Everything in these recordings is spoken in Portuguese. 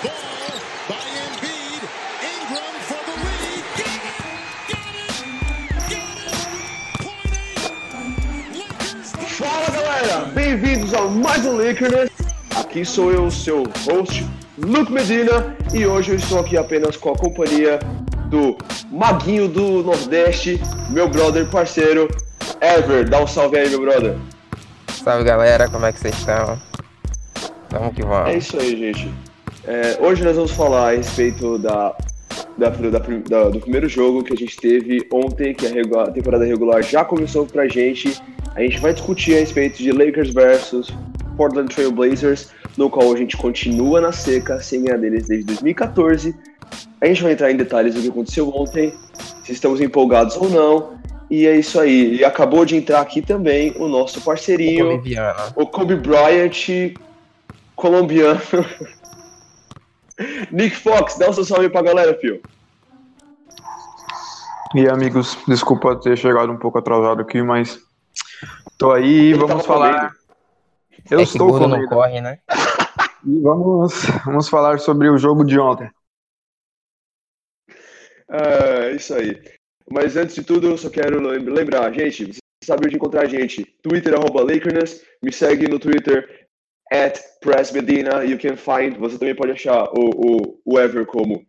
Fala galera, bem-vindos ao mais um Lakers. Aqui sou eu, seu host, Luke Medina, e hoje eu estou aqui apenas com a companhia do Maguinho do Nordeste, meu brother parceiro, Ever. Dá um salve aí, meu brother. Salve galera, como é que vocês estão? Vamos que vamos. É isso aí, gente. É, hoje nós vamos falar a respeito da, da- da- do primeiro jogo que a gente teve ontem, que a, regu- a temporada regular já começou pra gente. A gente vai discutir a respeito de Lakers versus Portland Trail Blazers, no qual a gente continua na seca, sem ganhar deles desde 2014. A gente vai entrar em detalhes do que aconteceu ontem, se estamos empolgados ou não. E é isso aí. E acabou de entrar aqui também o nosso parceirinho, Boliviana. o Kobe Bryant colombiano. Nick Fox, dá um seu salve pra galera, fio. E amigos, desculpa ter chegado um pouco atrasado aqui, mas tô aí e Ele vamos falar. comendo. Eu é estou gordo não corre, né? E vamos, vamos falar sobre o jogo de ontem. É, isso aí. Mas antes de tudo, eu só quero lem- lembrar, gente, você sabe onde encontrar a gente. Twitter, arroba Lakerness, me segue no Twitter, at PressMedina, you can find, você também pode achar o, o, o Ever como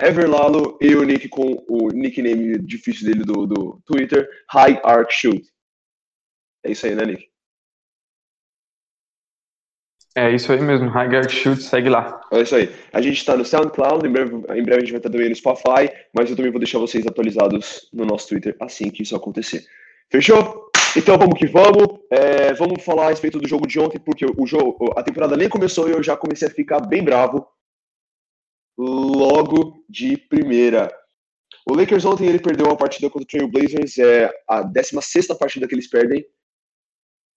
Everlalo e o Nick com o nickname difícil dele do, do Twitter, High Arc Shoot. É isso aí, né, Nick? É isso aí mesmo, Highgard Shoot, segue lá. É isso aí. A gente está no SoundCloud, em breve, em breve a gente vai estar também no Spotify, mas eu também vou deixar vocês atualizados no nosso Twitter assim que isso acontecer. Fechou? Então vamos que vamos. É, vamos falar a respeito do jogo de ontem, porque o jogo, a temporada nem começou e eu já comecei a ficar bem bravo logo de primeira. O Lakers ontem ele perdeu uma partida contra o Trail Blazers, é a 16 partida que eles perdem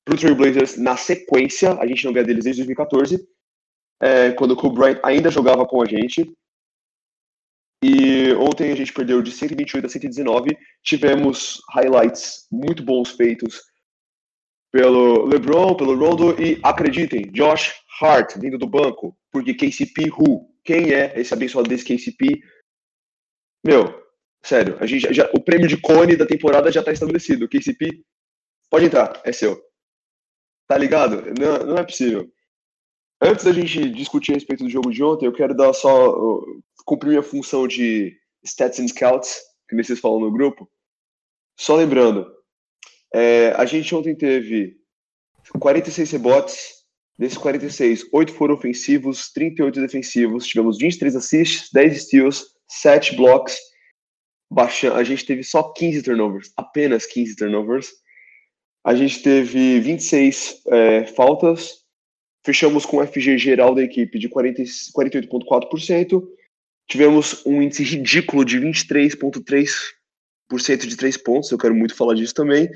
para o Trail Blazers na sequência. A gente não ganha deles desde 2014 é, quando o Kobe Bryant ainda jogava com a gente. E ontem a gente perdeu de 128 a 119. Tivemos highlights muito bons feitos pelo LeBron, pelo Rondo e acreditem, Josh Hart vindo do banco, porque KCP who? Quem é esse abençoado desse KCP? Meu, sério, a gente já- o prêmio de cone da temporada já tá estabelecido. KCP, pode entrar, é seu. Tá ligado? Não, não é possível. Antes da gente discutir a respeito do jogo de ontem, eu quero dar só uh, cumprir minha função de stats and scouts, que nem vocês falam no grupo. Só lembrando, é, a gente ontem teve 46 rebotes, desses 46, 8 foram ofensivos, 38 defensivos, tivemos 23 assists, 10 steals, 7 blocks, baixa, a gente teve só 15 turnovers, apenas 15 turnovers. A gente teve 26 é, faltas, fechamos com um FG geral da equipe de 40 48,4%. Tivemos um índice ridículo de 23,3% de 3 pontos, eu quero muito falar disso também.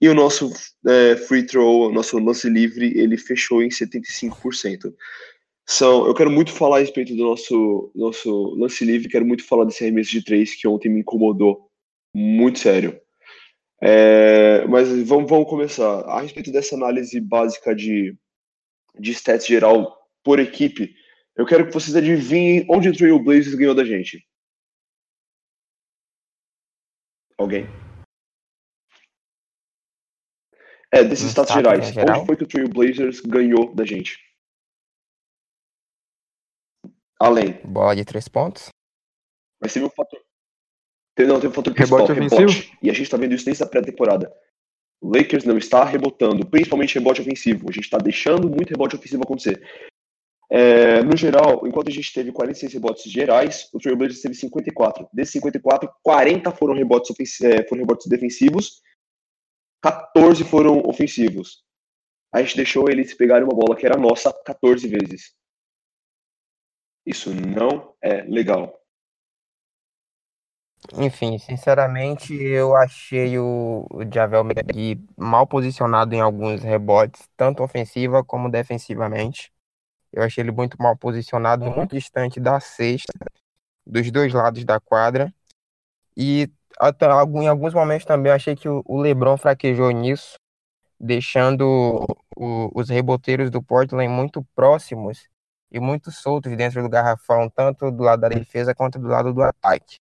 E o nosso é, free throw, nosso lance livre, ele fechou em 75%. São, eu quero muito falar a respeito do nosso, nosso lance livre, quero muito falar desse arremesso de 3 que ontem me incomodou muito sério. É, mas vamos, vamos começar. A respeito dessa análise básica de, de stats geral por equipe, eu quero que vocês adivinhem onde o Trail Blazers ganhou da gente. Alguém? É, desses status gerais. geral? Onde foi que o Trail Blazers ganhou da gente? Além. Bola de três pontos. Mas teve um fator. Não, teve um fator principal, Rebote rebote. ofensivo? E a gente tá vendo isso desde a pré-temporada. O Lakers não está rebotando, principalmente rebote ofensivo. A gente está deixando muito rebote ofensivo acontecer. É, no geral, enquanto a gente teve 46 rebotes gerais, o Trail Blazers teve 54. Desses 54, 40 foram rebotes, é, foram rebotes defensivos, 14 foram ofensivos. A gente deixou eles pegarem uma bola que era nossa 14 vezes. Isso não é legal. Enfim, sinceramente, eu achei o, o Javel McGee mal posicionado em alguns rebotes, tanto ofensiva como defensivamente. Eu achei ele muito mal posicionado, muito distante da cesta, dos dois lados da quadra. E até em alguns momentos também eu achei que o, o LeBron fraquejou nisso, deixando o- os reboteiros do Portland muito próximos e muito soltos dentro do garrafão, tanto do lado da defesa quanto do lado do ataque.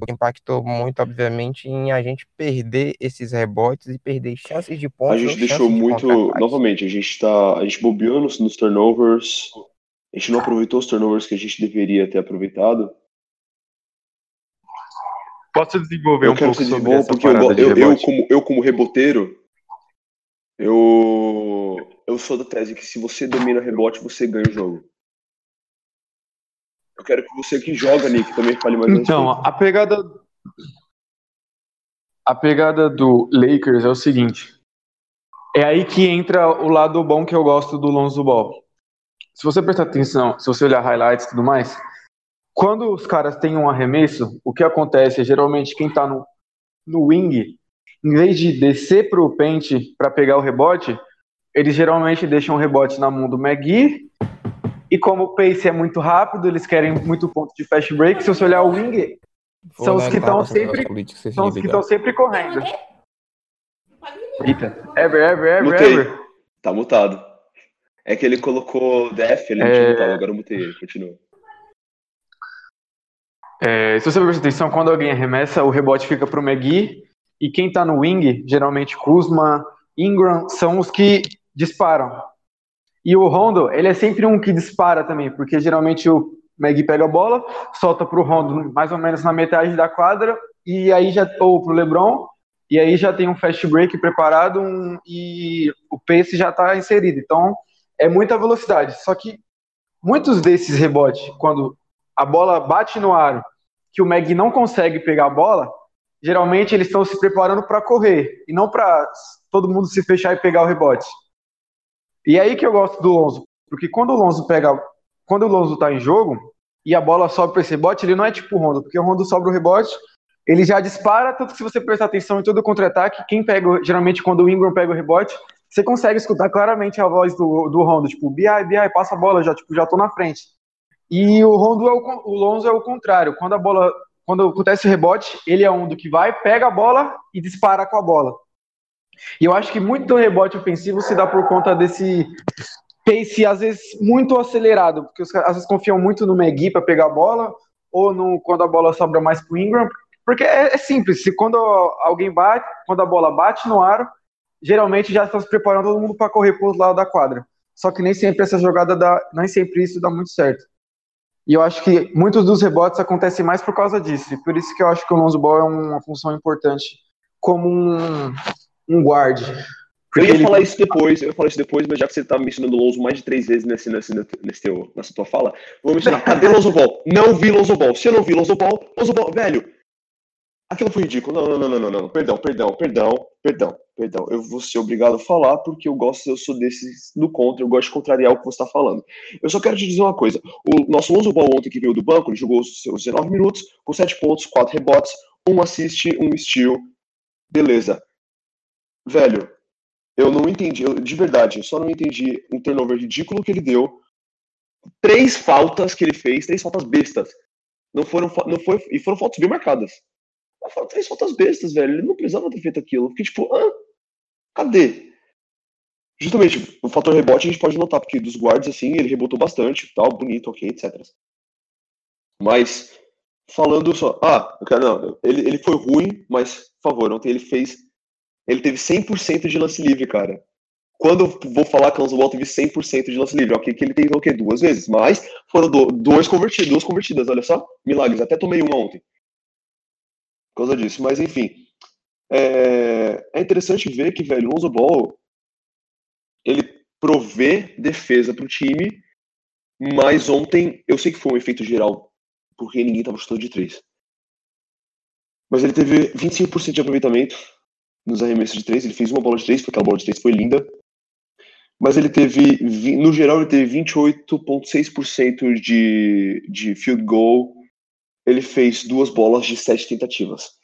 O que impactou muito, obviamente, em a gente perder esses rebotes e perder chances de pontos. A gente deixou de muito. Novamente, a gente tá. A gente bobeou nos, nos turnovers. A gente não aproveitou os turnovers que a gente deveria ter aproveitado. Posso desenvolver eu um quero pouco sobre essa porque eu, de eu, como, eu, como reboteiro, eu, eu sou da tese que se você domina rebote, você ganha o jogo. Eu quero que você que joga, Nick, também fale mais Então, a pegada a pegada do Lakers é o seguinte. É aí que entra o lado bom que eu gosto do Lonzo Ball. Se você prestar atenção, se você olhar highlights e tudo mais, quando os caras têm um arremesso, o que acontece é geralmente quem tá no, no wing, em vez de descer pro pente para pegar o rebote, eles geralmente deixam o rebote na mão do McGee. E como o pace é muito rápido, eles querem muito ponto de fast break. Se você olhar o wing, são os que estão sempre, são os que estão sempre correndo. Eita. Ever, ever, ever, Mutei. ever. Tá mutado. É que ele colocou DF, ele não É. tinha mutado, agora eu mutei ele, continua. É, se você prestar atenção, quando alguém arremessa, o rebote fica pro McGee. E quem tá no wing, geralmente Kuzma, Ingram, são os que disparam. E o Rondo, ele é sempre um que dispara também, porque geralmente o McGee pega a bola, solta pro Rondo mais ou menos na metade da quadra, e aí já, ou pro LeBron, e aí já tem um fast break preparado um- e o pace já tá inserido. Então, é muita velocidade. Só que muitos desses rebotes, quando a bola bate no aro, que o Meg não consegue pegar a bola, geralmente eles estão se preparando para correr e não para todo mundo se fechar e pegar o rebote. E aí que eu gosto do Lonzo, porque quando o Lonzo pega, quando o Lonzo tá em jogo e a bola sobe para esse rebote, ele não é tipo o Rondo, porque o Rondo sobra o rebote, ele já dispara, tanto que se você prestar atenção em todo o contra-ataque, quem pega, geralmente quando o Ingram pega o rebote, você consegue escutar claramente a voz do, do Rondo, tipo, BI, BI, passa a bola, já, tipo, já tô na frente. E o Rondo é o, o Lonzo é o contrário. Quando a bola, quando acontece o rebote, ele é um do que vai, pega a bola e dispara com a bola. E eu acho que muito do rebote ofensivo se dá por conta desse pace às vezes muito acelerado, porque os caras às vezes confiam muito no McGee para pegar a bola ou no quando a bola sobra mais pro Ingram, porque é, é simples. Se quando alguém bate, quando a bola bate no aro, geralmente já estão se preparando todo mundo para correr para outro lado da quadra. Só que nem sempre essa jogada dá, nem sempre isso dá muito certo. E eu acho que muitos dos rebotes acontecem mais por causa disso. E por isso que eu acho que o Lonzo Ball é uma função importante como um, um guard. Eu ia ele- falar isso depois, eu ia falar isso depois, mas já que você tá mencionando o Lonzo mais de três vezes nesse, nesse, nesse teu, nessa tua fala, vou mencionar. Cadê Lonzo Ball? Não vi Lonzo Ball. Se eu não vi Lonzo Ball, Lonzo Ball, velho, aquilo foi ridículo. Não, não, não, não, não, não. Perdão, perdão, perdão, perdão, perdão. Eu vou ser obrigado a falar porque eu gosto, eu sou desses do contra, eu gosto de contrariar o que você tá falando. Eu só quero te dizer uma coisa. O nosso Lonzo Ball ontem que veio do banco, ele jogou os seus 19 minutos, com 7 pontos, 4 rebotes, um assist, um steal. Beleza. Velho, eu não entendi, eu, de verdade, eu só não entendi um turnover ridículo que ele deu. Três faltas que ele fez, três faltas bestas. Não foram, não foi, e foram faltas bem marcadas. Mas foram três faltas bestas, velho. Ele não precisava ter feito aquilo. Fiquei tipo, ah, cadê? Justamente, o fator rebote a gente pode notar, porque dos guards, assim, ele rebotou bastante, tal, bonito, ok, etc. Mas, falando só, ah, quero- não, ele, ele foi ruim, mas, por favor, ontem ele fez ele teve 100% de lance livre, cara. Quando eu vou falar que o Lonzo Ball teve 100% de lance livre, ok, que ele tentou o quê? Duas vezes, mas foram do, dois convertidos, duas convertidas, olha só, milagres. Até tomei uma ontem. Por causa disso, mas enfim. É, é interessante ver que, velho, o Lonzo Ball, ele provê defesa pro time, mas ontem, eu sei que foi um efeito geral, porque ninguém tava chutando de três. Mas ele teve 25% de aproveitamento, nos arremessos de três. Ele fez uma bola de três, porque aquela bola de três foi linda. Mas ele teve, no geral, ele teve 28,6% de, de field goal. Ele fez duas bolas de sete tentativas.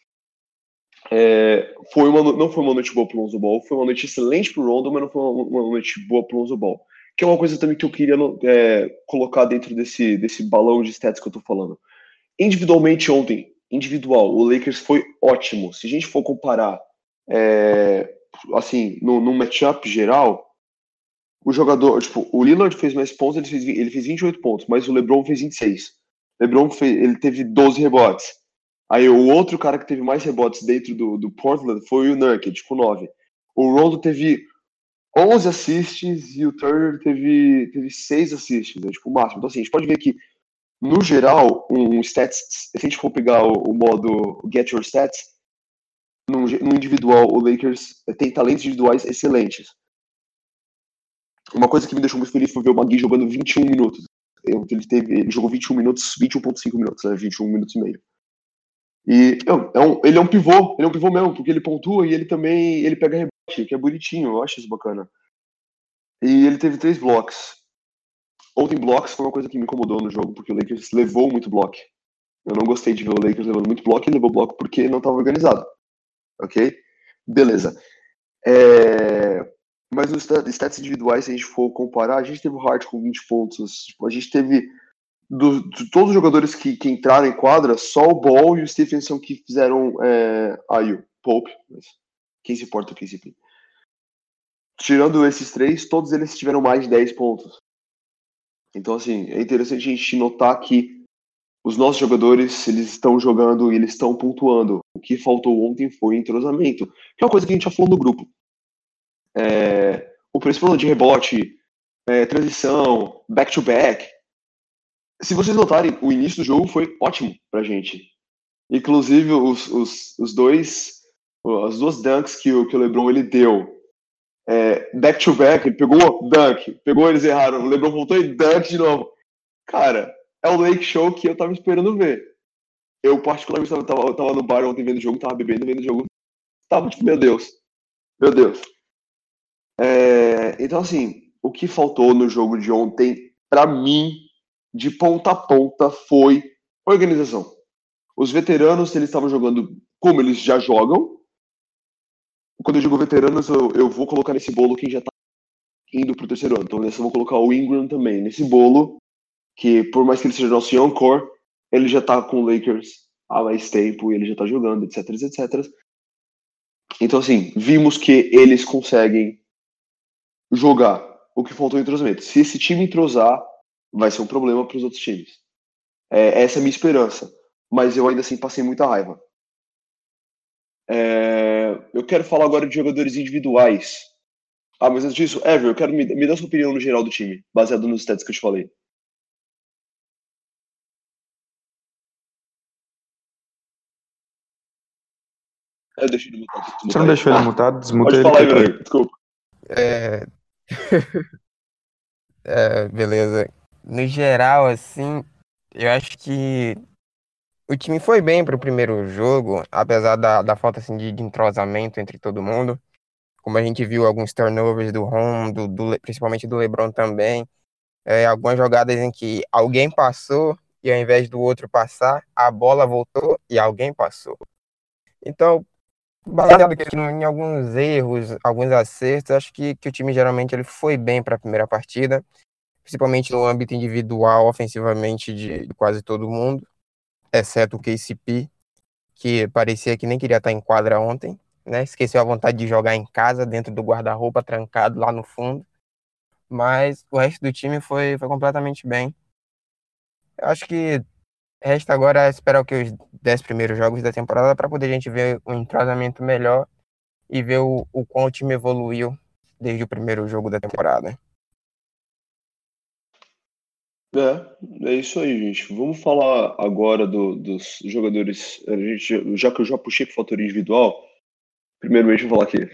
É, foi uma, não foi uma noite boa pro Lonzo Ball, foi uma noite excelente pro Rondo, mas não foi uma, uma noite boa pro Lonzo Ball. Que é uma coisa também que eu queria é, colocar dentro desse, desse balão de stats que eu tô falando. Individualmente ontem, individual, o Lakers foi ótimo. Se a gente for comparar é, assim, no, no matchup geral, o jogador, tipo, o Lillard fez mais pontos, ele fez, ele fez 28 pontos, mas o LeBron fez 26. LeBron fez, ele teve 12 rebotes. Aí o outro cara que teve mais rebotes dentro do, do Portland foi o Nurkic, com 9. O Rondo teve 11 assists e o Turner teve, teve 6 assists, né, tipo, o máximo. Então, assim, a gente pode ver que, no geral, um stats, se a gente for pegar o, o modo Get Your Stats, no, individual, o Lakers tem talentos individuais excelentes. Uma coisa que me deixou muito feliz foi ver o Magui jogando 21 minutos. Ele, teve, ele jogou 21 minutos, 21.5 minutos, né? 21 minutos e meio. E é um- ele é um pivô, ele é um pivô mesmo, porque ele pontua e ele também ele pega rebote, que é bonitinho, eu acho isso bacana. E ele teve três blocos. Ontem blocos foi uma coisa que me incomodou no jogo, porque o Lakers levou muito bloco. Eu não gostei de ver o Lakers levando muito bloco e levou bloco porque não estava organizado. Ok? Beleza. É, Mas nos stat- stats individuais, se a gente for comparar, a gente teve o Hart com 20 pontos. Tipo, a gente teve. do- de todos os jogadores que, que entraram em quadra, só o Ball e o Stephenson que fizeram. É, aí o Pope. Mas quem se importa o KCP? Tirando esses três, todos eles tiveram mais de 10 pontos. Então, assim, é interessante a gente notar que os nossos jogadores, eles estão jogando e eles estão pontuando. O que faltou ontem foi entrosamento, que é uma coisa que a gente já falou no grupo. É, o principal de rebote, é, transição, back-to-back. Se vocês notarem, o início do jogo foi ótimo pra gente. Inclusive, os, os, os dois, as duas dunks que o, que o LeBron ele deu, é, back-to-back, ele pegou dunk, pegou, eles erraram, o LeBron voltou e dunk de novo. Cara, é o Lake Show que eu tava esperando ver. Eu, particularmente, tava, tava, tava no bar ontem vendo o jogo, tava bebendo, vendo o jogo. Tava tipo, meu Deus. Meu Deus. É, então, assim, o que faltou no jogo de ontem, pra mim, de ponta a ponta, foi organização. Os veteranos, eles estavam jogando como eles já jogam. Quando eu digo veteranos, eu, eu vou colocar nesse bolo quem já tá indo pro terceiro ano. Então, nesse eu vou colocar o Ingram também. Nesse bolo, que por mais que ele seja nosso young core, ele já tá com o Lakers há mais tempo e ele já tá jogando, etc, etc. Então, assim, vimos que eles conseguem jogar. O que faltou é entrosamento. Se esse time entrosar, vai ser um problema para os outros times. É, essa é a minha esperança. Mas eu ainda assim passei muita raiva. É, eu quero falar agora de jogadores individuais. Ah, mas antes disso, Ever, eu quero me, me dar sua opinião no geral do time, baseado nos stats que eu te falei. Eu deixei ele mutado. Você não deixou ele mutado? Desmuta Pode ele. falar aí. Desculpa. É... é, beleza. No geral, assim, eu acho que o time foi bem pro primeiro jogo, apesar da, da falta assim, de, de entrosamento entre todo mundo. Como a gente viu alguns turnovers do Rondo, do, Le- principalmente do LeBron também. É, algumas jogadas em que alguém passou e ao invés do outro passar, a bola voltou e alguém passou. Então, baseado em alguns erros, alguns acertos, acho que, que o time geralmente ele foi bem para a primeira partida, principalmente no âmbito individual, ofensivamente de, de quase todo mundo, exceto o KCP, que parecia que nem queria estar em quadra ontem, né? Esqueceu a vontade de jogar em casa, dentro do guarda-roupa, trancado lá no fundo. Mas o resto do time foi, foi completamente bem. Eu acho que resta agora esperar o que os 10 primeiros jogos da temporada para poder a gente ver um entrosamento melhor e ver o, o quão o time evoluiu desde o primeiro jogo da temporada. É, é isso aí, gente. Vamos falar agora do- dos jogadores. A gente, já que eu já puxei pro fator individual, primeiramente vou falar aqui.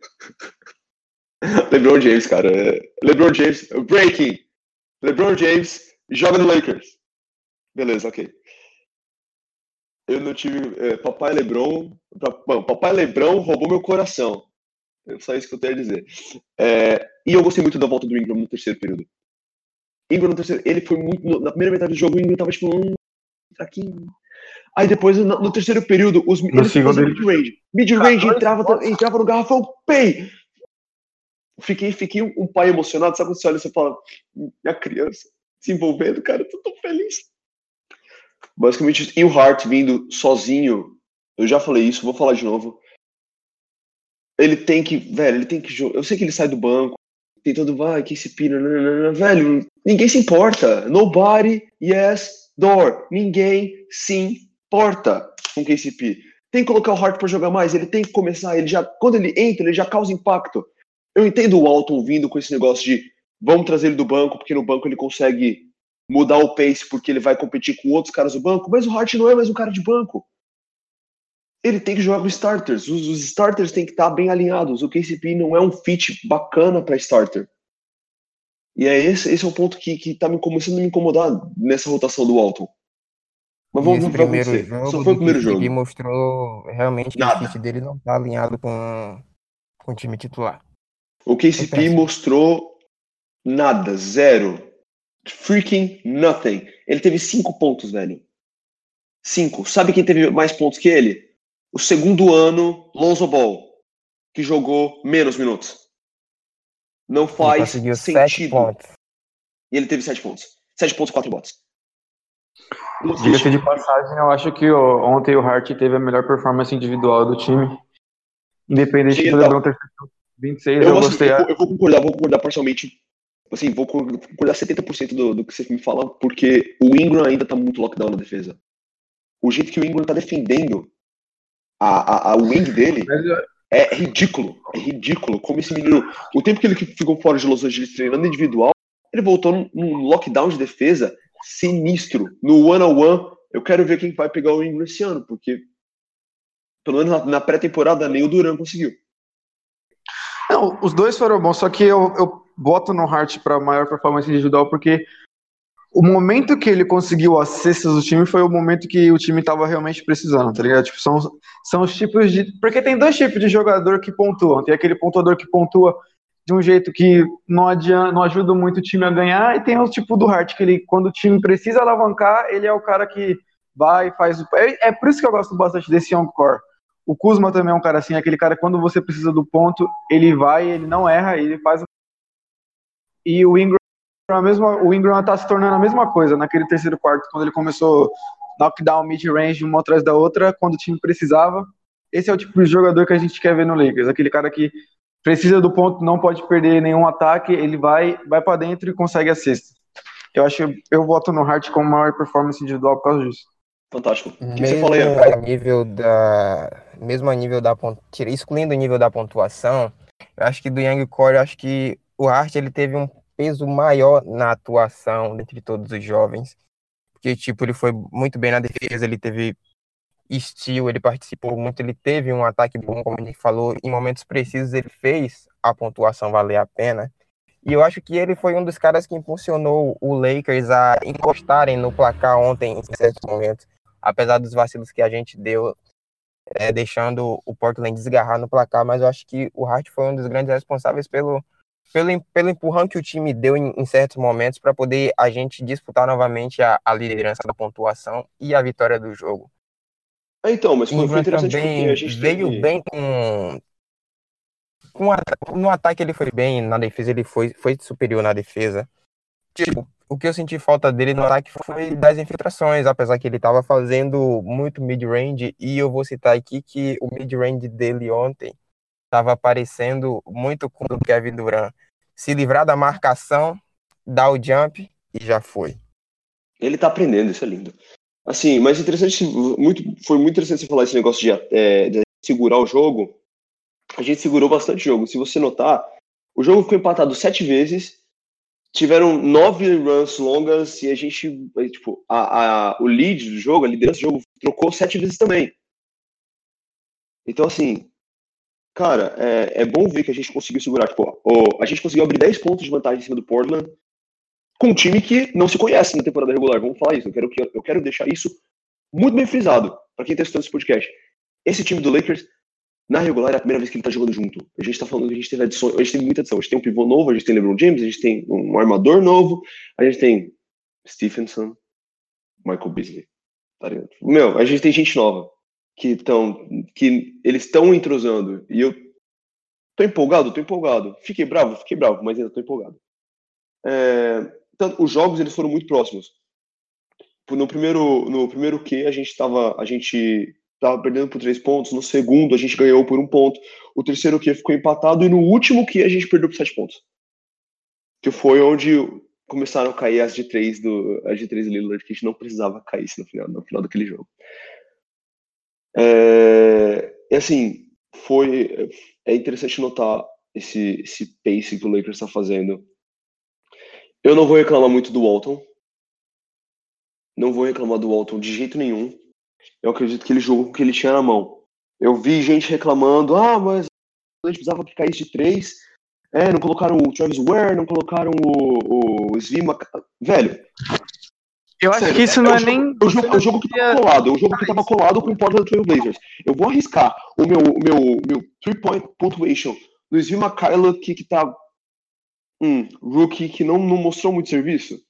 LeBron James, cara. É, LeBron James, breaking. LeBron James joga no Lakers. Beleza, ok. Eu não tive. é, papai LeBron. Bom, papai LeBron roubou meu coração. É só isso que eu tenho a dizer. É, e eu gostei muito da volta do Ingram no terceiro período. Ingram no terceiro, ele foi muito. no- Na primeira metade do jogo, o Ingram tava tipo. Hum, fraquinho. Aí depois, no, no terceiro período, os No eles segundo, ele- mid-range. Mid-range, dois entrava, entrava no garrafão, pei! Fiquei, fiquei um, um pai emocionado, sabe quando você olha e você fala, minha criança se envolvendo, cara, eu tô tão feliz. Basicamente, e o Hart vindo sozinho, eu já falei isso, vou falar de novo. Ele tem que, velho, ele tem que. Eu sei que ele sai do banco, tem todo, vai, KCP, nananana. velho, ninguém se importa. Nobody, yes, door. Ninguém se importa com KCP. Tem que colocar o Hart para jogar mais, ele tem que começar, ele já, quando ele entra, ele já causa impacto. Eu entendo o Alton vindo com esse negócio de vamos trazer ele do banco, porque no banco ele consegue mudar o pace, porque ele vai competir com outros caras do banco, mas o Hart não é mais um cara de banco. Ele tem que jogar com starters. Os, os starters têm que estar bem alinhados. O KCP não é um fit bacana para starter. E é esse, esse é o ponto que, que tá me começando a me incomodar nessa rotação do Alton. Mas vamos ver que primeiro acontecer. jogo Só foi o primeiro jogo. mostrou realmente que Nada. o fit dele não tá alinhado com, com o time titular. O KCP mostrou nada, zero. Freaking nothing. Ele teve cinco pontos, velho. Cinco. Sabe quem teve mais pontos que ele? O segundo ano, Lonzo Ball, que jogou menos minutos. Não Ele faz sete sentido. pontos. E ele teve sete pontos. Sete pontos, quatro bots. Diga-se de passagem, eu acho que ó, ontem o Hart teve a melhor performance individual do time. Independente do ele LeBron ter feito 26, eu, Eu, gostei. eu, eu vou concordar, vou concordar parcialmente. Assim, vou concordar 70% do, do que você me fala, porque o Ingram ainda tá muito lockdown na defesa. O jeito que o Ingram tá defendendo a, a, a wing dele é ridículo. É ridículo. Como esse menino. O tempo que ele ficou fora de Los Angeles treinando individual, ele voltou num, lockdown de defesa sinistro. No one-on-one, eu quero ver quem vai pegar o Ingram esse ano, porque pelo menos na, na pré-temporada nem o Duran conseguiu. Não, os dois foram bons, só que eu, eu boto no Hart para maior performance individual porque o momento que ele conseguiu as cestas do time foi o momento que o time tava realmente precisando, tá ligado? Tipo, são, são os tipos de. Porque tem dois tipos de jogador que pontuam. Tem aquele pontuador que pontua de um jeito que não, adianta, não ajuda muito o time a ganhar, e tem o tipo do Hart, que ele, quando o time precisa alavancar, ele é o cara que vai faz o. É, é por isso que eu gosto bastante desse Young Core. O Kuzma também é um cara assim, aquele cara que quando você precisa do ponto, ele vai, ele não erra, ele faz. E o Ingram, a mesma, o Ingram tá se tornando a mesma coisa naquele terceiro quarto, quando ele começou knockdown, mid-range, uma atrás da outra, quando o time precisava. Esse é o tipo de jogador que a gente quer ver no Lakers, aquele cara que precisa do ponto, não pode perder nenhum ataque, ele vai, vai para dentro e consegue a cesta. Eu acho, eu voto no Hart como maior performance individual por causa disso. Fantástico. O que você Mesmo fala aí, a Rafael? nível da, mesmo a nível da excluindo o nível da pontuação, eu acho que do Young Core, eu acho que o Hart ele teve um peso maior na atuação dentre todos os jovens, porque tipo ele foi muito bem na defesa, ele teve estilo, ele participou muito, ele teve um ataque bom, como gente falou, em momentos precisos ele fez a pontuação valer a pena. E eu acho que ele foi um dos caras que impulsionou o Lakers a encostarem no placar ontem em certos momentos apesar dos vacilos que a gente deu, é, deixando o Portland desgarrar no placar, mas eu acho que o Hart foi um dos grandes responsáveis pelo, pelo, pelo empurrão que o time deu em, em certos momentos para poder a gente disputar novamente a, a liderança da pontuação e a vitória do jogo. Ah, então, mas foi, foi interessante também a gente veio teve... bem com. com a- no ataque ele foi bem, na defesa ele foi, foi superior na defesa. Tipo, o que eu senti falta dele no ataque foi das infiltrações, apesar que ele estava fazendo muito mid-range, e eu vou citar aqui que o mid-range dele ontem estava aparecendo muito com o Kevin Durant. Se livrar da marcação, dar o jump e já foi. Ele tá aprendendo, isso é lindo. Assim, mas interessante, muito, foi muito interessante você falar esse negócio de, é, de segurar o jogo. A gente segurou bastante jogo. Se você notar, o jogo ficou empatado sete vezes, tiveram nove runs longas e a gente, aí, tipo, a, a, o lead do jogo, a liderança do jogo, trocou sete vezes também. Então, assim, cara, é, é bom ver que a gente conseguiu segurar. Tipo, o, a gente conseguiu abrir 10 pontos de vantagem em cima do Portland com um time que não se conhece na temporada regular. Vamos falar isso. Eu quero, que- eu quero deixar isso muito bem frisado para quem está assistindo esse podcast. Esse time do Lakers, na regular, é a primeira vez que ele está jogando junto. A gente está falando que a gente teve adições, a gente tem muita adição. A gente tem um pivô novo, a gente tem LeBron James, a gente tem um armador novo, a gente tem Stephenson, Michael Beasley. Tá? Meu, a gente tem gente nova que estão, que eles estão entrosando e eu tô empolgado, tô empolgado. Fiquei bravo, fiquei bravo, mas ainda tô empolgado. É, tanto, os jogos eles foram muito próximos. No primeiro, no primeiro Q a gente estava, a gente tava perdendo por três pontos. No segundo a gente ganhou por um ponto. O terceiro Q ficou empatado e no último Q a gente perdeu por sete pontos. Que foi onde começaram a cair as de três do as de três Lillard que a gente não precisava cair no final, no final daquele jogo. É, assim, foi é interessante notar esse esse pace que o Lakers está fazendo. Eu não vou reclamar muito do Walton. Não vou reclamar do Walton de jeito nenhum. Eu acredito que ele jogou com o que ele tinha na mão. Eu vi gente reclamando, ah, mas a gente precisava que caísse de três. É, não colocaram o Travis Ware, não colocaram o, o Svima. Velho. Eu acho sério, que isso não o é jogo- nem. É o jogo, é o jogo que tava colado, é o jogo que tava colado com o Portland Trail Blazers. Eu vou arriscar o meu, meu, meu three-point punctuation do Svima Kyla que, que tá. Um rookie que não, não mostrou muito serviço.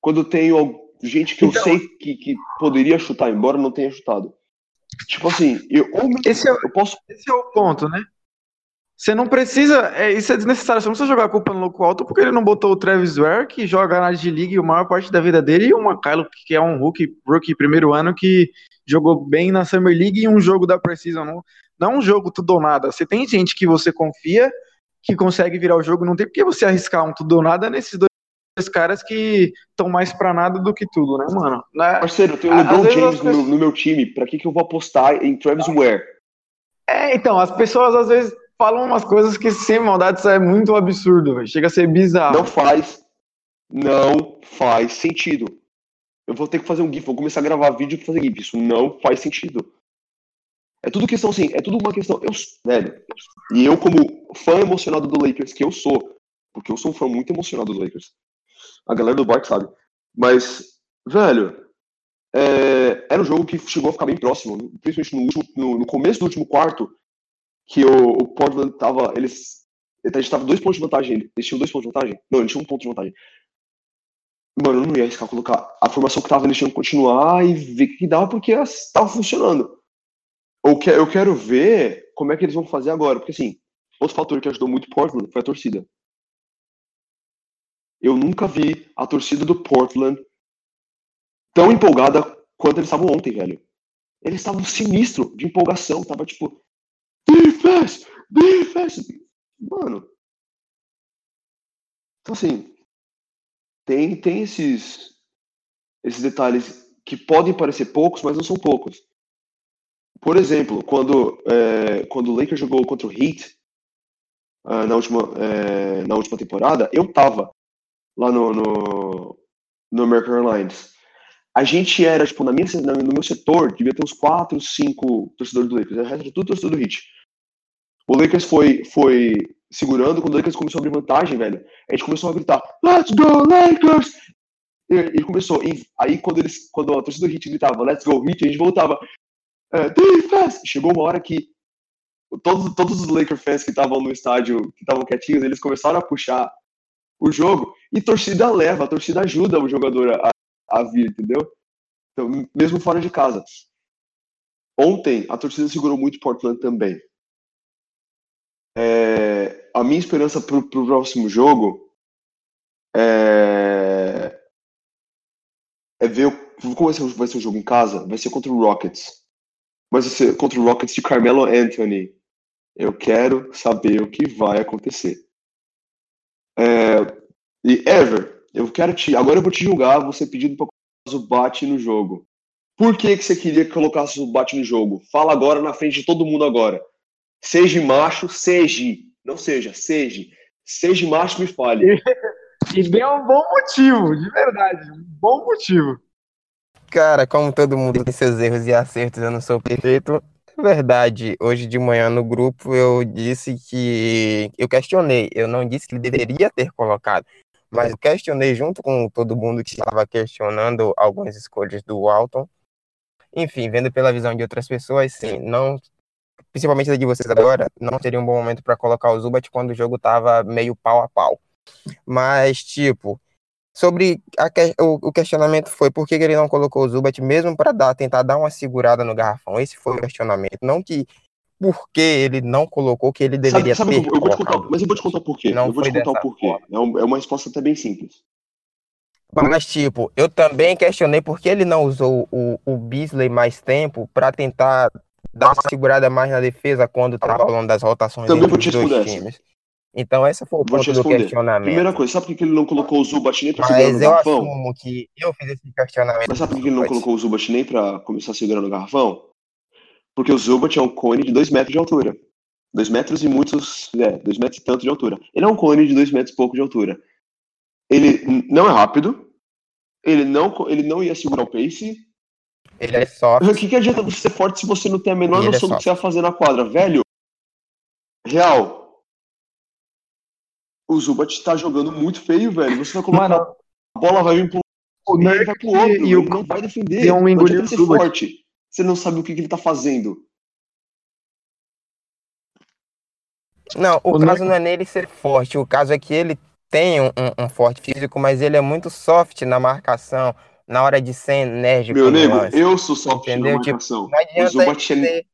Quando tem al- gente que eu Então- sei que, que poderia chutar, embora não tenha chutado. Tipo assim, eu, ou Esse é, eu posso. esse é o ponto, né? Você não precisa. É, isso é desnecessário. Você não precisa jogar a culpa no Louco Alto porque ele não botou o Travis Ware, que joga na G-League a maior parte da vida dele, e o Macailo, que é um rookie, rookie primeiro ano, que jogou bem na Summer League e um jogo da Precision. Não, não é um jogo tudo ou nada. Você tem gente que você confia que consegue virar o jogo. Não tem por que você arriscar um tudo ou nada nesses dois caras que estão mais pra nada do que tudo, né, mano? Né? Parceiro, eu tenho o LeBron James no no meu time. Pra que, que eu vou apostar em Travis Ware? É, então, as pessoas às vezes falam umas coisas que sem maldade isso é muito absurdo, velho. Chega a ser bizarro. Não faz. Não faz sentido. Eu vou ter que fazer um GIF, vou começar a gravar vídeo pra fazer GIF. Isso não faz sentido. É tudo questão assim, é tudo uma questão. Eu, velho, e eu, como fã emocionado do Lakers, que eu sou, porque eu sou um fã muito emocionado dos Lakers. A galera do Bark sabe. Mas, velho, é, era um jogo que chegou a ficar bem próximo, principalmente no, último, no, no começo do último quarto, que o, o Portland tava. Eles. A gente tava dois pontos de vantagem. Eles tinham dois pontos de vantagem? Não, eles tinham um ponto de vantagem. Mano, eu não ia arriscar colocar a formação que tava, eles tinham que continuar e ver o que dava, porque estavam funcionando. Eu que- eu quero ver como é que eles vão fazer agora, porque assim, outro fator que ajudou muito o Portland foi a torcida. Eu nunca vi a torcida do Portland tão empolgada quanto eles estavam ontem, velho. Eles estavam sinistro de empolgação, tava tipo, defense, defense. Mano. Então assim, tem tem esses esses detalhes que podem parecer poucos, mas não são poucos. Por exemplo, quando é, quando o Lakers jogou contra o Heat ah, na última é, na última temporada, eu tava lá no no, no American Airlines. A gente era, tipo, na minha, no meu setor, devia ter uns 4, 5 torcedores do Lakers. O resto era tudo torcedor do Heat. O Lakers foi, foi segurando, quando o Lakers começou a abrir vantagem, velho, a gente começou a gritar, Let's go, Lakers! E, e começou. E aí, quando, eles, quando a torcida do Heat gritava, Let's go, Heat, a gente voltava, é, Defense! Chegou uma hora que todos, todos os Lakers fans que estavam no estádio, que estavam quietinhos, eles começaram a puxar o jogo, e torcida leva, a torcida ajuda o jogador a, a vir, entendeu? Então, mesmo fora de casa. Ontem, a torcida segurou muito Portland também. É, a minha esperança para o próximo jogo é, é ver como vai ser, vai ser o jogo em casa. Vai ser contra o Rockets. Vai ser contra o Rockets de Carmelo Anthony. Eu quero saber o que vai acontecer. É, e Ever, eu quero te. Agora eu vou te julgar você pedindo para colocar o Zubat no jogo. Por que, que você queria que colocasse o Zubat no jogo? Fala agora na frente de todo mundo agora. Seja macho, seja. Não seja, seja. Seja macho, me fale. E deu um bom motivo, de verdade. Um bom motivo. Cara, como todo mundo tem seus erros e acertos, eu não sou perfeito. É verdade, hoje de manhã no grupo eu disse que. Eu questionei, eu não disse que ele deveria ter colocado, mas eu questionei junto com todo mundo que estava questionando algumas escolhas do Walton. Enfim, vendo pela visão de outras pessoas, sim, não. Principalmente da de vocês agora, não seria um bom momento para colocar o Zubat quando o jogo tava meio pau a pau. Mas, tipo, sobre a que- o, o questionamento foi por que, que ele não colocou o Zubat mesmo para dar, tentar dar uma segurada no garrafão. Esse foi o questionamento. Não que por que ele não colocou, que ele deveria sabe, sabe ter eu, eu vou te contar, mas eu vou te contar por quê. Não eu vou te contar o porquê. É, é uma resposta até bem simples. Mas, tipo, eu também questionei por que ele não usou o, o Beasley mais tempo para tentar dar uma segurada mais na defesa quando tava rolando das rotações Também entre os dois essa. times. Então, esse foi o Vou te ponto do questionamento. Primeira coisa, sabe por que ele não colocou o Zubat nem pra segurar no Mas eu garrafão? assumo que eu fiz esse questionamento. Mas sabe por que ele não colocou o Zubat nem pra começar segurando o garrafão? Porque o Zubat é um cone de 2 metros de altura. 2 metros e muitos. É, 2 metros e tanto de altura. Ele é um cone de 2 metros e pouco de altura. Ele não é rápido. Ele não, ele não ia segurar o pace. Ele é soft. O que, que adianta você ser forte se você não tem a menor é noção do que você vai fazer na quadra, velho? Real. O Zubat tá jogando muito feio, velho. Você vai colocar Mano, a bola vai vir pro o e Nurk vai pro outro, e o ele não vai defender. iam Não engolir adianta o ser Zubat. forte. Você não sabe o que, que ele tá fazendo. Não, o, O caso não é nele ser forte. O caso é que ele tem um, um- um forte físico, mas ele é muito soft na marcação, na hora de ser enérgico Meu nego, lance. eu sou soft na Entendeu? Tipo, marcação. Não o adianta, ele é ser,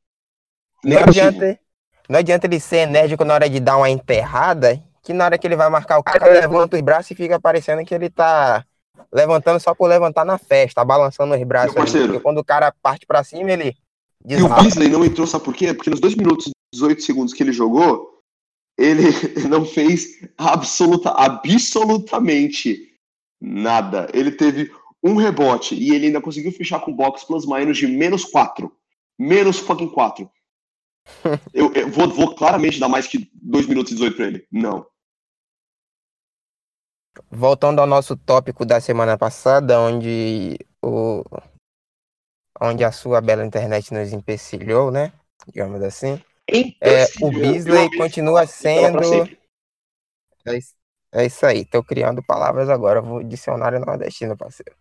não, negativo. adianta, não adianta ele ser enérgico na hora de dar uma enterrada, que na hora que ele vai marcar o cara, ele levanta os braços e fica parecendo que ele tá levantando só por levantar na festa, balançando os braços. Ali, quando o cara parte pra cima, ele E o. Beasley não entrou, sabe por quê? Porque nos 2 minutos e 18 segundos que ele jogou, ele não fez absoluta, absolutamente nada. Ele teve um rebote e ele ainda conseguiu fechar com box plus minus de menos 4. Menos fucking 4. Eu, eu vou, vou claramente dar mais que 2 minutos e 18 pra ele. Não. Voltando ao nosso tópico da semana passada, onde o onde a sua bela internet nos empecilhou, né? Digamos assim. É, o Beasley continua sendo. É isso, é isso aí, tô criando palavras agora, vou dicionário nordestino, parceiro.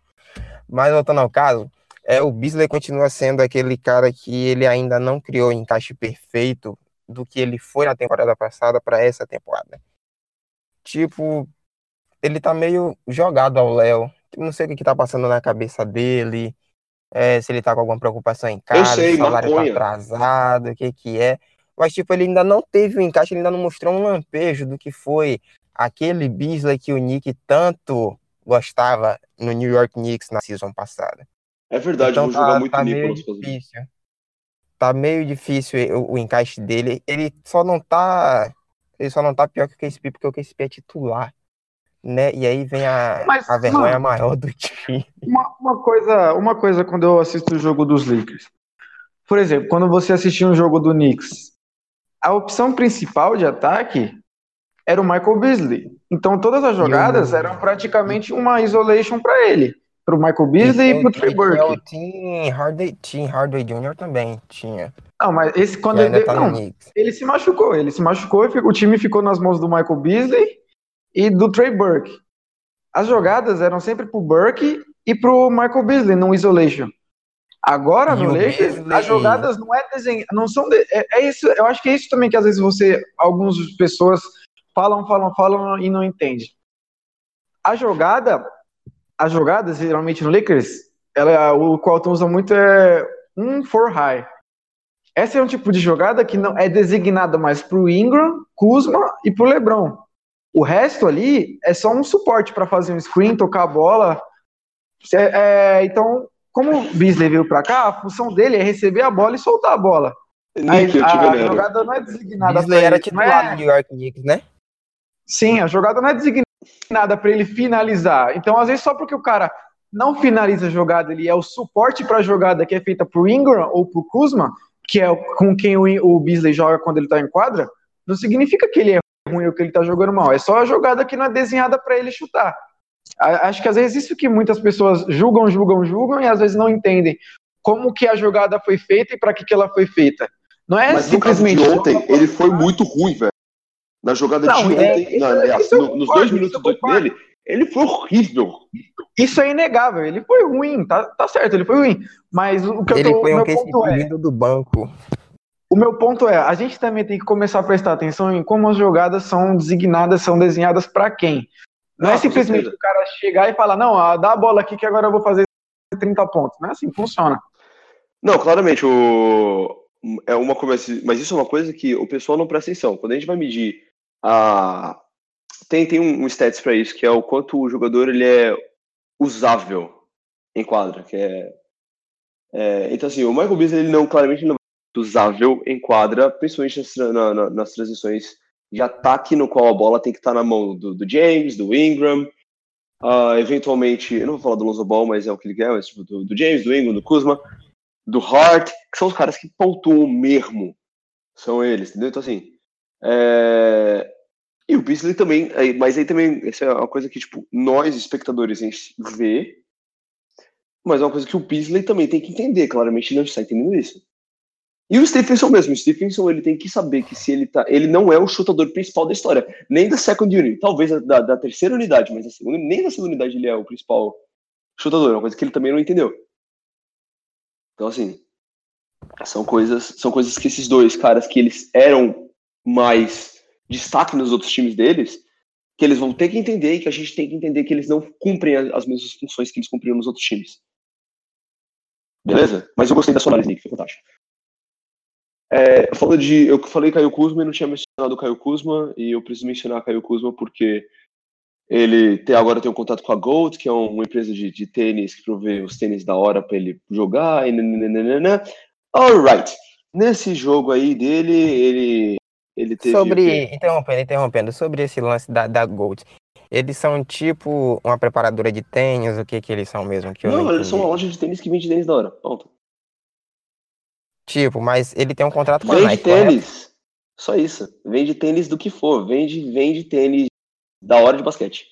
Mas voltando ao caso, é, o Beasley continua sendo aquele cara que ele ainda não criou o encaixe perfeito do que ele foi na temporada passada para essa temporada. Tipo, ele tá meio jogado ao Léo. Não sei o que, que tá passando na cabeça dele. é, se ele tá com alguma preocupação em casa, sei, se o salário tá maconha. atrasado, o que que é. Mas, tipo, ele ainda não teve o encaixe, ele ainda não mostrou um lampejo do que foi aquele Beasley que o Nick tanto gostava no New York Knicks na season passada. É verdade, então vou jogar tá, muito tá meio difícil. Tá meio difícil o, o encaixe dele. Ele só não tá. Ele só não tá pior que o KCP, porque o KCP é titular. Né? E aí vem a, Mas, a vergonha mano, maior do time. Uma, uma coisa, uma coisa quando eu assisto o jogo dos Lakers. Por exemplo, quando você assistia um jogo do Knicks, a opção principal de ataque era o Michael Beasley. Então todas as jogadas eram praticamente uma isolation para ele, para o Michael Beasley e Trey E tinha o Burke. Tim Hardaway, Tim Hardaway Jr. também tinha. Não, mas esse quando ele tá não, ele se machucou, ele se machucou e o time ficou nas mãos do Michael Beasley e do Trey Burke. As jogadas eram sempre pro Burke e pro Michael Beasley no isolation. Agora no Lakers, as jogadas não é desenho, não são de- é, é isso, eu acho que é isso também que às vezes você algumas pessoas falam, falam, falam e não entende. A jogada, as jogadas geralmente no Lakers, ela o Colton usa muito é um for high. Essa é um tipo de jogada que não é designada mais para o Ingram, Kuzma e para o LeBron. O resto ali é só um suporte para fazer um screen, tocar a bola. É, é, então, como o Beasley veio para cá, a função dele é receber a bola e soltar a bola. Nick, a, jogada não é designada para era titular é- do New York Knicks, né? Sim, a jogada não é designada para ele finalizar. Então, às vezes, só porque o cara não finaliza a jogada, ele é o suporte para a jogada que é feita pro Ingram ou pro Kuzma, que é com quem o, Beasley joga quando ele tá em quadra, não significa que ele é ruim ou que ele tá jogando mal. É só a jogada que não é desenhada para ele chutar. Acho que às vezes isso que muitas pessoas julgam, julgam, julgam e às vezes não entendem como que a jogada foi feita e para que, que ela foi feita. Não é Mas no caso de simplesmente ontem, ele foi muito ruim, velho. Na jogada Não, de é- ontem, isso- na- isso eu no- nos dois minutos isso eu 18 concordo. dele, ele foi horrível. Isso é inegável. Ele foi ruim, tá, tá certo, ele foi ruim. Mas o que eu Ele tô, foi o um meu ponto é, do banco. O meu ponto é, a gente também tem que começar a prestar atenção em como as jogadas são designadas, são desenhadas pra quem. Não Ah, é com simplesmente certeza. o cara chegar e falar, não, ah, dá a bola aqui que agora eu vou fazer 30 pontos. Não é assim que funciona. Não, claramente, o... é uma coisa, mas isso é uma coisa que o pessoal não presta atenção. Quando a gente vai medir a tem tem um, um stats para isso, que é o quanto o jogador ele é usável em quadra, que é, é, então assim, o Michael Beasley ele não claramente não é usável em quadra, principalmente nas, na- na- nas transições de ataque no qual a bola tem que estar na mão do, do James, do Ingram, uh, eventualmente, eu não vou falar do Lonzo Ball, mas é o que ele quer, mas tipo, do, do James, do Ingram, do Kuzma, do Hart, que são os caras que pontuam mesmo. São eles, entendeu? Então, assim. É... E o Beasley também, mas aí também, essa é uma coisa que, tipo, nós, espectadores, a gente vê, mas é uma coisa que o Beasley também tem que entender, claramente ele não está entendendo isso. E o Stephenson mesmo, o Stephenson ele tem que saber que se ele tá, ele não é o chutador principal da história, nem da second unit, talvez da, da terceira unidade, mas da segunda, nem da segunda unidade ele é o principal chutador, é uma coisa que ele também não entendeu. Então assim, são coisas, são coisas que esses dois caras que eles eram mais destaque nos outros times deles, que eles vão ter que entender e que a gente tem que entender que eles não cumprem as mesmas funções que eles cumpriam nos outros times. Beleza? Mas eu gostei da sua análise, Nick, foi fantástico. É, falando de. Eu falei Caio Kuzma e não tinha mencionado o Caio Kuzma, e eu preciso mencionar Caio Kuzma porque ele tem, agora tem um contato com a Gold, que é uma empresa de, de tênis que provê os tênis da hora para ele jogar. E nananana. Alright. Nesse jogo aí dele, ele, ele teve. Sobre. Interrompendo, interrompendo, sobre esse lance da, da Gold. Eles são tipo uma preparadora de tênis, o que que eles são mesmo? Que não, não eles são uma loja de tênis que vende tênis da hora. Ponto. Tipo, mas ele tem um contrato com a Vende Nike, correto? tênis. Só isso. Vende tênis do que for. Vende, vende tênis da hora de basquete.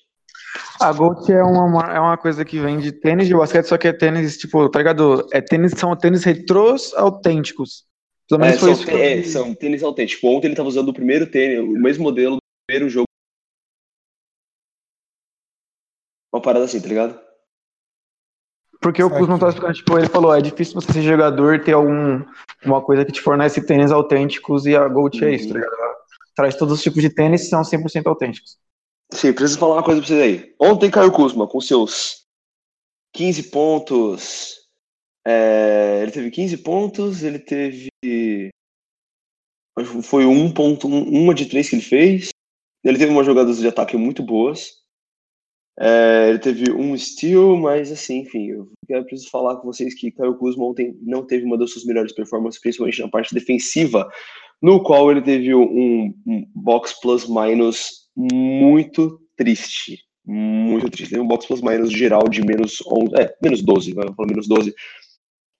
A Gold é uma, é uma coisa que vem de tênis de basquete, só que é tênis, tipo, tá ligado? É tênis, são tênis retrôs autênticos. Pelo É, menos foi são, isso que eu é, são tênis autênticos. Ontem ele tava usando o primeiro tênis, o mesmo modelo do primeiro jogo. Uma parada assim, tá ligado? Porque o. Kuzma tava explicando, tipo, ele falou, é difícil você ser jogador e ter algum, uma coisa que te fornece tênis autênticos e a Gold é isso, tá Traz todos os tipos de tênis são 100% autênticos. Sim, preciso falar uma coisa pra vocês aí. Ontem Caio Kuzma, com seus 15 pontos. é, ele teve 15 pontos, ele teve. Foi um ponto, um- uma de três que ele fez. Ele teve umas jogadas de ataque muito boas. É, ele teve um steal, mas assim, enfim, eu quero- preciso falar com vocês que Caio Kuzma ontem não teve uma das suas melhores performances, principalmente na parte defensiva, no qual ele teve um, um box plus minus muito triste. Muito triste. Teve um box plus minus geral de menos 11, é, menos 12, vai falar menos 12.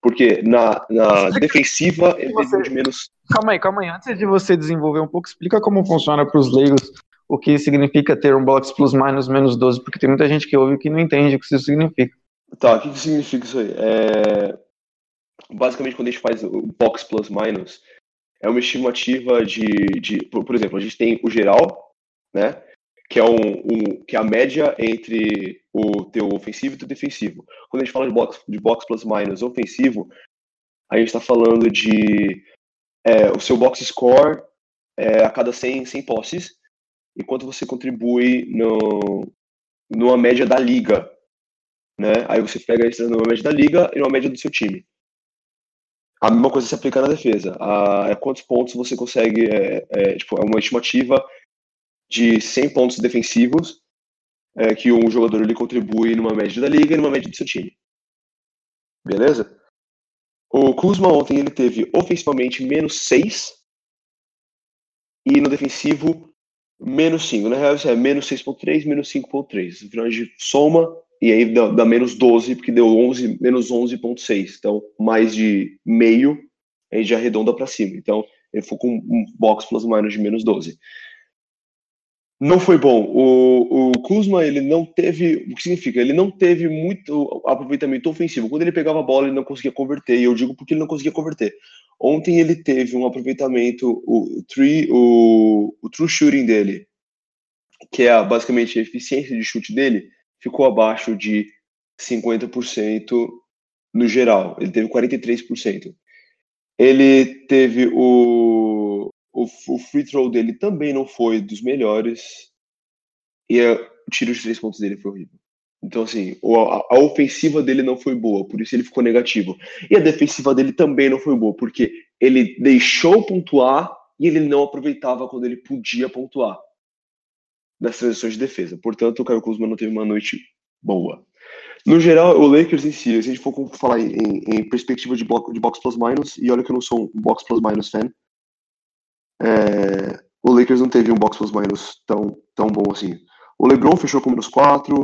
Porque na, na defensiva ele teve um de menos. Calma aí, calma aí. Antes de você desenvolver um pouco, explica como funciona para os leigos o que significa ter um box plus minus menos 12, porque tem muita gente que ouve que não entende o que isso significa. Tá, o que, que significa isso aí? É... Basicamente, quando a gente faz o box plus minus, é uma estimativa de, de por, por exemplo, a gente tem o geral, né? Que é, um, um- que é a média entre o teu ofensivo e teu defensivo. Quando a gente fala de box, de box plus minus ofensivo, a gente está falando de é, o seu box score é, a cada 100, 100 posses, e quanto você contribui no, numa média da liga, né? Aí você pega isso numa média da liga e numa média do seu time. A mesma coisa se aplica na defesa. A, é quantos pontos você consegue, é, é, tipo, é uma estimativa de 100 pontos defensivos é, que um jogador ele contribui numa média da liga e numa média do seu time. Beleza? O Kuzma ontem ele teve ofensivamente menos 6 e no defensivo menos 5. Na real, isso é menos 6.3, menos 5.3. No final a gente soma e aí dá, dá menos 12, porque deu 11, menos 11.6. Então, mais de meio, a gente já arredonda para cima. Então, ele ficou com um box plus minus de menos 12. Não foi bom. O, o Kuzma, ele não teve. O que significa? Ele não teve muito aproveitamento ofensivo. Quando ele pegava a bola, ele não conseguia converter. E eu digo porque ele não conseguia converter. Ontem ele teve um aproveitamento, o, three, o, o true shooting dele, que é basicamente a eficiência de chute dele, ficou abaixo de 50% no geral. Ele teve 43%. Ele teve o, o, free throw dele também não foi dos melhores. E o tiro de três pontos dele foi horrível. Então, assim, a, a ofensiva dele não foi boa, por isso ele ficou negativo. E a defensiva dele também não foi boa, porque ele deixou pontuar e ele não aproveitava quando ele podia pontuar nas transições de defesa. Portanto, o Caio Kuzma não teve uma noite boa. No geral, o Lakers em si, se a gente for falar em, em perspectiva de, bloco, de box plus minus, e olha que eu não sou um box plus minus fan, é, o Lakers não teve um box plus minus tão, tão bom assim. O LeBron fechou com menos 4,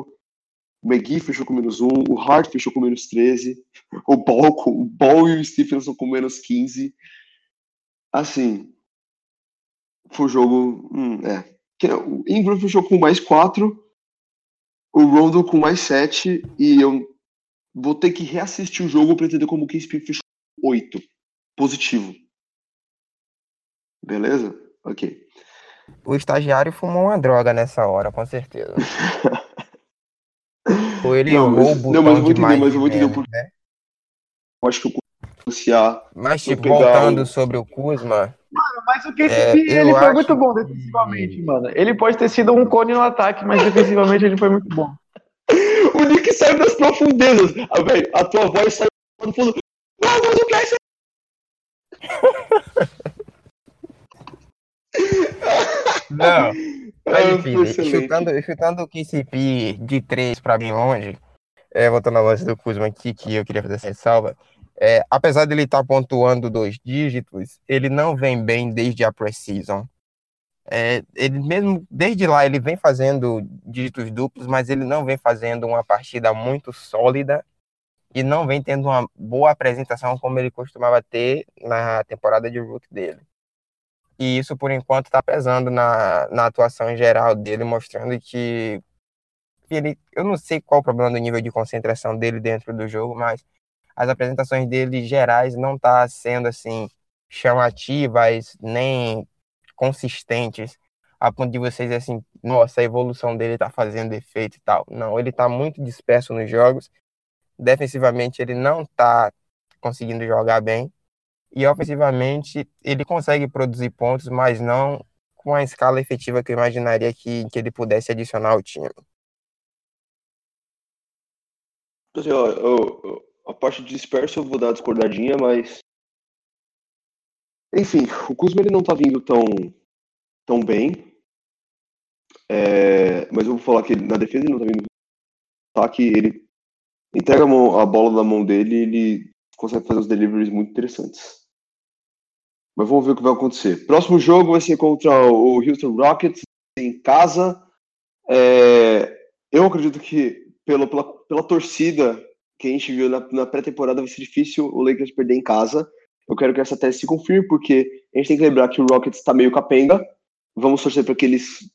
o McGee fechou com menos 1, o Hart fechou com menos 13, o Ball, o Ball e o Stephenson com menos 15. Assim, foi um jogo. hum, é. O Ingram fechou com mais 4, o Rondo com mais 7, e eu vou ter que reassistir o jogo para entender como o KCP fechou com 8. Positivo. Beleza? Ok. O estagiário fumou uma droga nessa hora, com certeza. Ou ele Não, mas- o não, mas eu vou entender, mas eu vou de entender por- né? Eu acho que consigo associar. Mas, tipo, pegar voltando o- sobre o Kuzma, Mas o KCP, É, ele foi acho muito bom que- defensivamente, mano. Ele pode ter sido um cone no ataque, mas defensivamente ele foi muito bom. O Nick saiu das profundezas. Ah, velho, a tua voz saiu do fundo. Não, mas o que é isso? Não, mas Ah, enfim, chutando, chutando o KCP de 3 para bem longe, é, voltando ao lance do Kuzma aqui, que eu queria fazer essa ressalva, é, apesar dele estar pontuando dois dígitos, ele não vem bem desde a preseason. É, ele mesmo, desde lá, ele vem fazendo dígitos duplos, mas ele não vem fazendo uma partida muito sólida e não vem tendo uma boa apresentação como ele costumava ter na temporada de rookie dele. E isso, por enquanto, está pesando na, na atuação em geral dele, mostrando que ele, eu não sei qual o problema do nível de concentração dele dentro do jogo, mas as apresentações dele gerais não tá sendo assim chamativas nem consistentes a ponto de vocês assim, nossa, a evolução dele tá fazendo efeito e tal. Não, ele tá muito disperso nos jogos. Defensivamente ele não tá conseguindo jogar bem. E ofensivamente ele consegue produzir pontos, mas não com a escala efetiva que eu imaginaria que, que ele pudesse adicionar ao time. Assim, ó, eu- a parte de disperso eu vou dar discordadinha, mas. Enfim, o Kuzma ele não tá vindo tão, tão bem. É, mas eu vou falar que ele- na defesa ele não tá vindo. Tá que ele entrega a, mão- a bola na mão dele e ele consegue fazer uns deliveries muito interessantes. Mas vamos ver o que vai acontecer. Próximo jogo vai ser contra o Houston Rockets em casa. É, eu acredito que pela, pela, pela torcida que a gente viu na, na pré-temporada vai ser difícil o Lakers perder em casa. Eu quero que essa tese se confirme, porque a gente tem que lembrar que o Rockets está meio capenga. Vamos torcer para que eles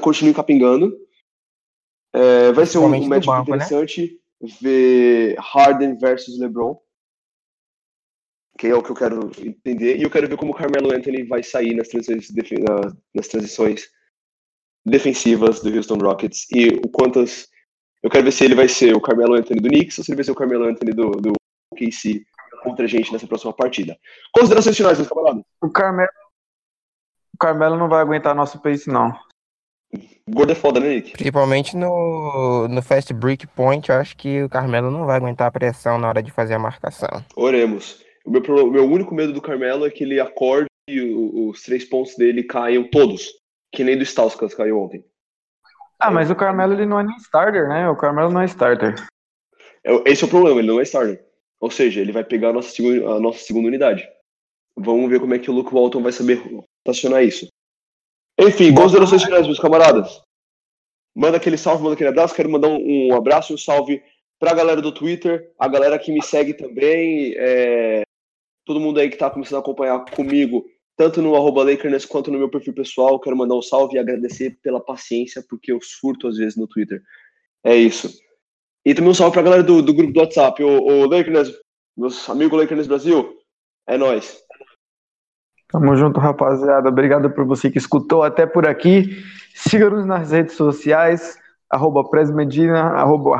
continuem capengando. É, vai ser um, um do matchup banco, né? interessante ver Harden versus LeBron, que é o que eu quero entender. E eu quero ver como o Carmelo Anthony vai sair nas transições, nas transições defensivas do Houston Rockets e o quantas. Eu quero ver se ele vai ser o Carmelo Anthony do Knicks ou se ele vai ser o Carmelo Anthony do, do KC contra a gente nessa próxima partida. Considerações finais, meus camaradas. O Carmelo, o Carmelo não vai aguentar nosso pace, não. Gordo é foda, né, Nick? Principalmente no, no fast break point, eu acho que o Carmelo não vai aguentar a pressão na hora de fazer a marcação. Oremos. O meu, pro- o meu único medo do Carmelo é que ele acorde e os três pontos dele caiam todos. Que nem do Stauskas caiu ontem. Ah, mas o Carmelo ele não é nem starter, né? O Carmelo não é starter. É- Esse é o problema, ele não é starter. Ou seja, ele vai pegar a nossa segunda, a nossa segunda unidade. Vamos ver como é que o Luke Walton vai saber rotacionar isso. Enfim, considerações finais, meus camaradas. Manda aquele salve, manda aquele abraço. Quero mandar um, um abraço e um salve pra galera do Twitter, a galera que me segue também, é, todo mundo aí que tá começando a acompanhar comigo, tanto no arroba Lakerness quanto no meu perfil pessoal. Quero mandar um salve e agradecer pela paciência, porque eu surto às vezes no Twitter. É isso. E também um salve pra galera do, do grupo do WhatsApp, o, o Lakerness, meus amigos Lakerness Brasil. É nóis. Tamo junto, rapaziada. Obrigado por você que escutou até por aqui. Siga-nos nas redes sociais, arroba Presmedina, arroba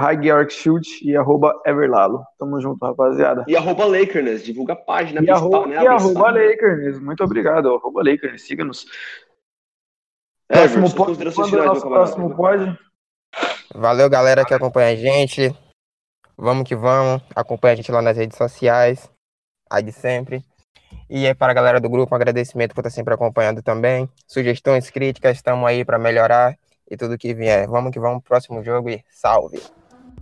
Shoot e arroba Everlalo. Tamo junto, rapaziada. E arroba Lakerness, divulga a página E principal, arroba, né? e arroba. Lakers. Muito obrigado, arroba Lakers. Siga-nos. É, Próximo Everson, pod, considerações quando é o finais, nosso meu camarada. próximo pod? Valeu, galera que acompanha a gente. Vamos que vamos. Acompanha a gente lá nas redes sociais. A de sempre. E aí, para a galera do grupo, um agradecimento por estar sempre acompanhando também. Sugestões, críticas, estamos aí para melhorar e tudo que vier. Vamos que vamos, próximo jogo e salve!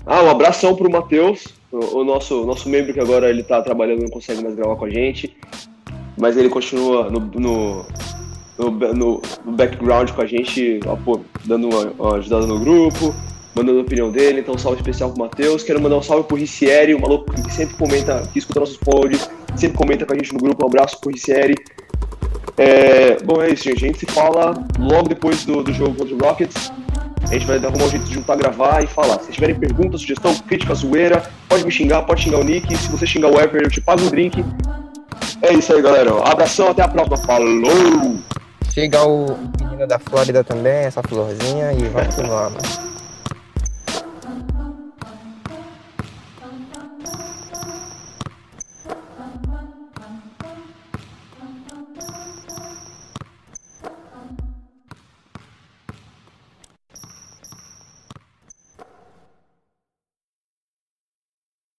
Ah, um abração pro Matheus, o, o nosso, nosso membro que agora ele tá trabalhando não consegue mais gravar com a gente. Mas ele continua no, no, no, no, background com a gente, ó, dando uma, uma ajudada no grupo, mandando a opinião dele. Então, salve especial pro Matheus. Quero mandar um salve pro Ricieri, o maluco que sempre comenta, que escuta nossos pods, sempre comenta com a gente no grupo. Um abraço pro Ricieri. É, bom, é isso, gente. A gente se fala logo depois do, do jogo contra o Rockets. A gente vai arrumar um jeito de juntar, gravar e falar. Se tiverem perguntas, sugestão, crítica, zoeira, pode me xingar, pode xingar o Nick. Se você xingar o Ever, eu te pago um drink. É isso aí, galera. Abração, até a próxima. Falou! Siga o menino da Flórida também, essa florzinha, e vamos continuar, mano.